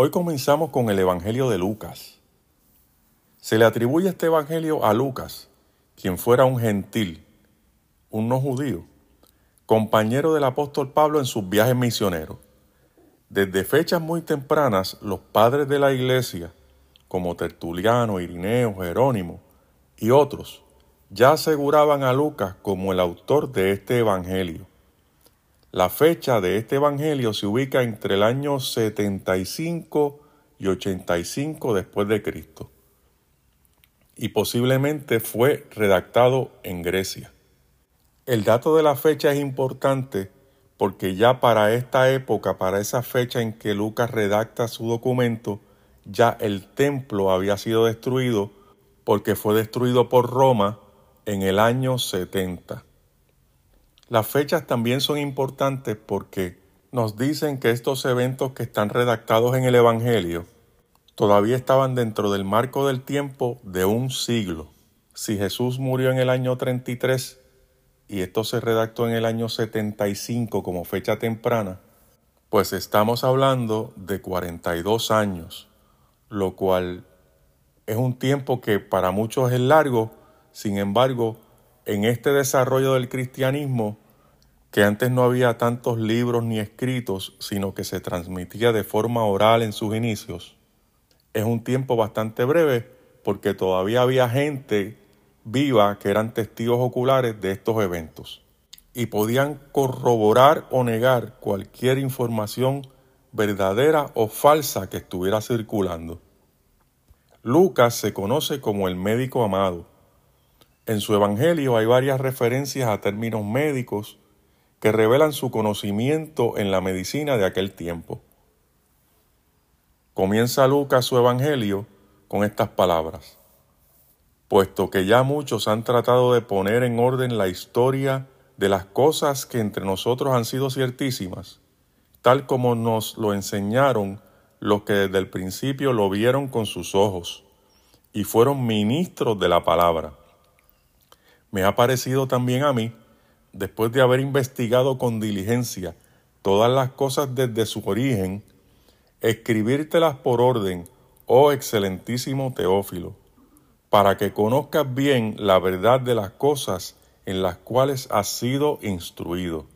Hoy comenzamos con el Evangelio de Lucas. Se le atribuye este Evangelio a Lucas, quien fuera un gentil, un no judío, compañero del apóstol Pablo en sus viajes misioneros. Desde fechas muy tempranas, los padres de la iglesia, como Tertuliano, Irineo, Jerónimo y otros, ya aseguraban a Lucas como el autor de este Evangelio. La fecha de este Evangelio se ubica entre el año 75 y 85 después de Cristo y posiblemente fue redactado en Grecia. El dato de la fecha es importante porque ya para esta época, para esa fecha en que Lucas redacta su documento, ya el templo había sido destruido porque fue destruido por Roma en el año 70. Las fechas también son importantes porque nos dicen que estos eventos que están redactados en el Evangelio todavía estaban dentro del marco del tiempo de un siglo. Si Jesús murió en el año 33 y esto se redactó en el año 75 como fecha temprana, pues estamos hablando de 42 años, lo cual es un tiempo que para muchos es largo, sin embargo, en este desarrollo del cristianismo, que antes no había tantos libros ni escritos, sino que se transmitía de forma oral en sus inicios, es un tiempo bastante breve porque todavía había gente viva que eran testigos oculares de estos eventos y podían corroborar o negar cualquier información verdadera o falsa que estuviera circulando. Lucas se conoce como el médico amado en su Evangelio hay varias referencias a términos médicos que revelan su conocimiento en la medicina de aquel tiempo. Comienza Lucas su Evangelio con estas palabras. Puesto que ya muchos han tratado de poner en orden la historia de las cosas que entre nosotros han sido ciertísimas, tal como nos lo enseñaron los que desde el principio lo vieron con sus ojos y fueron ministros de la palabra me ha parecido también a mí, después de haber investigado con diligencia todas las cosas desde su origen, escribírtelas por orden, oh excelentísimo Teófilo, para que conozcas bien la verdad de las cosas en las cuales has sido instruido.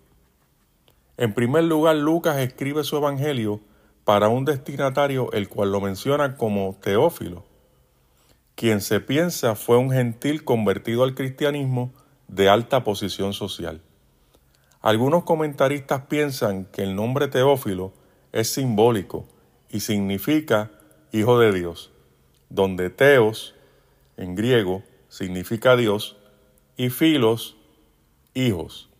En primer lugar, Lucas escribe su Evangelio para un destinatario el cual lo menciona como Teófilo, quien se piensa fue un gentil convertido al cristianismo de alta posición social. Algunos comentaristas piensan que el nombre Teófilo es simbólico y significa hijo de Dios, donde Teos, en griego, significa Dios, y Filos, hijos.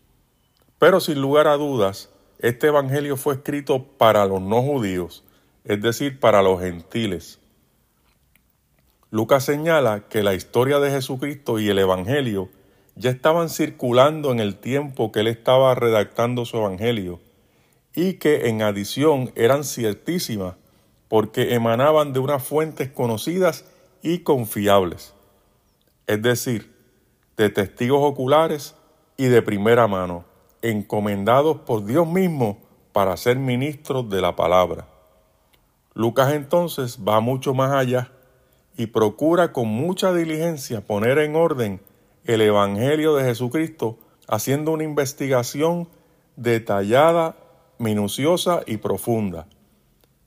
Pero sin lugar a dudas, este Evangelio fue escrito para los no judíos, es decir, para los gentiles, Lucas señala que la historia de Jesucristo y el Evangelio ya estaban circulando en el tiempo que él estaba redactando su Evangelio y que en adición eran ciertísimas porque emanaban de unas fuentes conocidas y confiables, es decir, de testigos oculares y de primera mano, encomendados por Dios mismo para ser ministros de la palabra. Lucas entonces va mucho más allá y procura con mucha diligencia poner en orden el Evangelio de Jesucristo, haciendo una investigación detallada, minuciosa y profunda.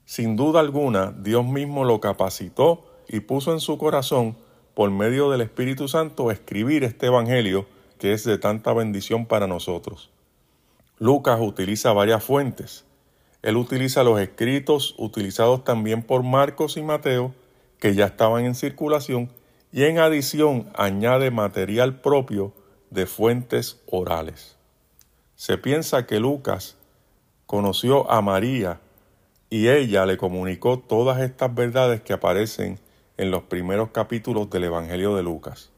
Sin duda alguna, Dios mismo lo capacitó y puso en su corazón, por medio del Espíritu Santo, escribir este Evangelio que es de tanta bendición para nosotros. Lucas utiliza varias fuentes. Él utiliza los escritos utilizados también por Marcos y Mateo, que ya estaban en circulación y en adición añade material propio de fuentes orales. Se piensa que Lucas conoció a María y ella le comunicó todas estas verdades que aparecen en los primeros capítulos del Evangelio de Lucas,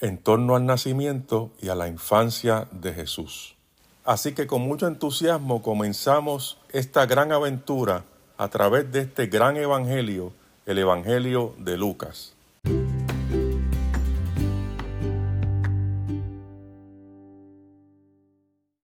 en torno al nacimiento y a la infancia de Jesús. Así que con mucho entusiasmo comenzamos esta gran aventura a través de este gran Evangelio el Evangelio de Lucas.